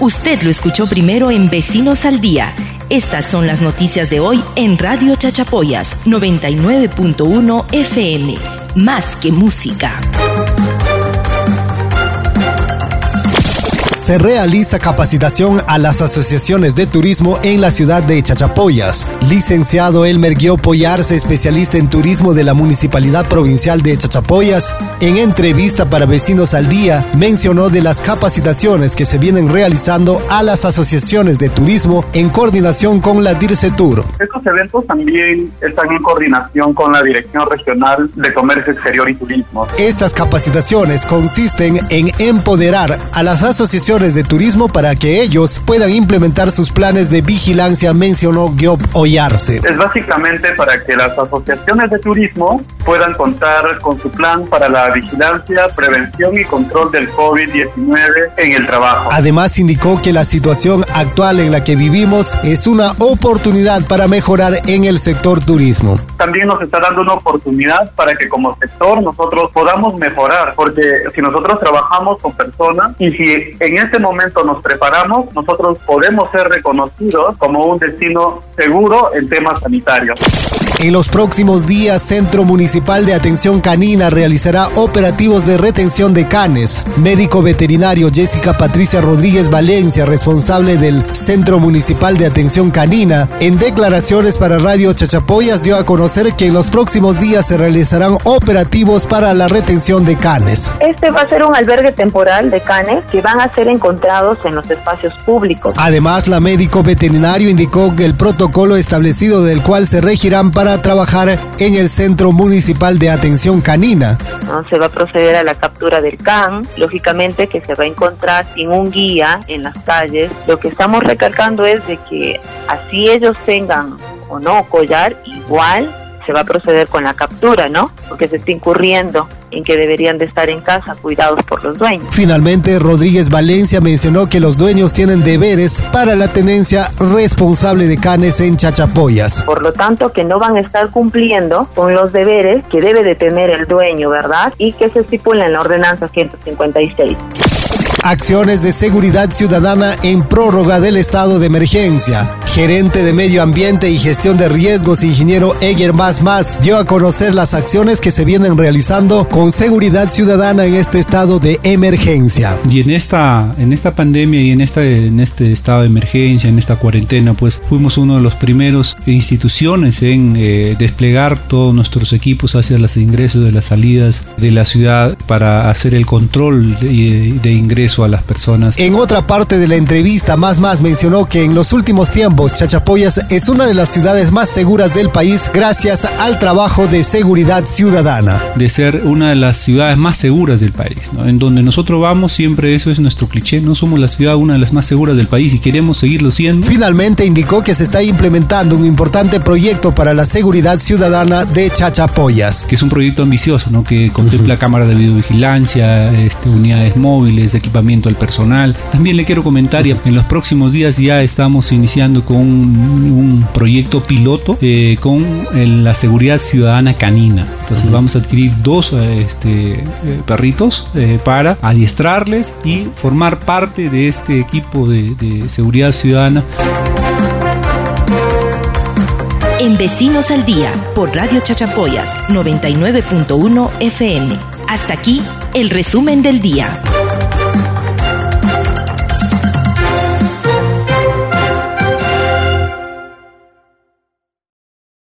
Usted lo escuchó primero en Vecinos al Día. Estas son las noticias de hoy en Radio Chachapoyas 99.1 FM. Más que música. Se realiza capacitación a las asociaciones de turismo en la ciudad de Chachapoyas. Licenciado Elmer Guio Poyarse, especialista en turismo de la Municipalidad Provincial de Chachapoyas, en entrevista para Vecinos al Día, mencionó de las capacitaciones que se vienen realizando a las asociaciones de turismo en coordinación con la DIRCETUR. Estos eventos también están en coordinación con la Dirección Regional de Comercio Exterior y Turismo. Estas capacitaciones consisten en empoderar a las asociaciones de turismo para que ellos puedan implementar sus planes de vigilancia, mencionó Giob Ollarse. Es básicamente para que las asociaciones de turismo puedan contar con su plan para la vigilancia, prevención y control del COVID-19 en el trabajo. Además indicó que la situación actual en la que vivimos es una oportunidad para mejorar en el sector turismo. También nos está dando una oportunidad para que como sector nosotros podamos mejorar, porque si nosotros trabajamos con personas y si en este momento nos preparamos, nosotros podemos ser reconocidos como un destino seguro en temas sanitarios. En los próximos días, Centro Municipal de Atención Canina realizará operativos de retención de canes. Médico veterinario Jessica Patricia Rodríguez Valencia, responsable del Centro Municipal de Atención Canina, en declaraciones para Radio Chachapoyas dio a conocer que en los próximos días se realizarán operativos para la retención de canes. Este va a ser un albergue temporal de canes que van a ser encontrados en los espacios públicos. Además, la médico veterinario indicó que el protocolo establecido del cual se regirán para trabajar en el Centro Municipal de Atención Canina. Se va a proceder a la captura del can, lógicamente que se va a encontrar sin un guía en las calles. Lo que estamos recalcando es de que así ellos tengan o no collar, igual se va a proceder con la captura, ¿no? Porque se está incurriendo en que deberían de estar en casa cuidados por los dueños. Finalmente, Rodríguez Valencia mencionó que los dueños tienen deberes para la tenencia responsable de canes en Chachapoyas. Por lo tanto, que no van a estar cumpliendo con los deberes que debe de tener el dueño, ¿verdad? Y que se estipula en la ordenanza 156. Acciones de seguridad ciudadana en prórroga del estado de emergencia. Gerente de Medio Ambiente y Gestión de Riesgos, ingeniero Eger Más Más, dio a conocer las acciones que se vienen realizando con seguridad ciudadana en este estado de emergencia. Y en esta, en esta pandemia y en, esta, en este estado de emergencia, en esta cuarentena, pues fuimos uno de los primeros instituciones en eh, desplegar todos nuestros equipos hacia los ingresos de las salidas de la ciudad para hacer el control de, de ingreso a las personas. En otra parte de la entrevista, Más Más mencionó que en los últimos tiempos Chachapoyas es una de las ciudades más seguras del país gracias al trabajo de seguridad ciudadana. De ser una de las ciudades más seguras del país. ¿no? En donde nosotros vamos, siempre eso es nuestro cliché, no somos la ciudad una de las más seguras del país y queremos seguirlo siendo. Finalmente indicó que se está implementando un importante proyecto para la seguridad ciudadana de Chachapoyas. Que es un proyecto ambicioso, ¿no? que contempla cámaras de videovigilancia, este, unidades móviles, equipamiento al personal. También le quiero comentar, y en los próximos días ya estamos iniciando con un, proyecto piloto eh, con el, la seguridad ciudadana canina. Entonces vamos a adquirir dos este, eh, perritos eh, para adiestrarles y formar parte de este equipo de, de seguridad ciudadana. En Vecinos al Día, por Radio Chachapoyas 99.1 FM. Hasta aquí, el resumen del día.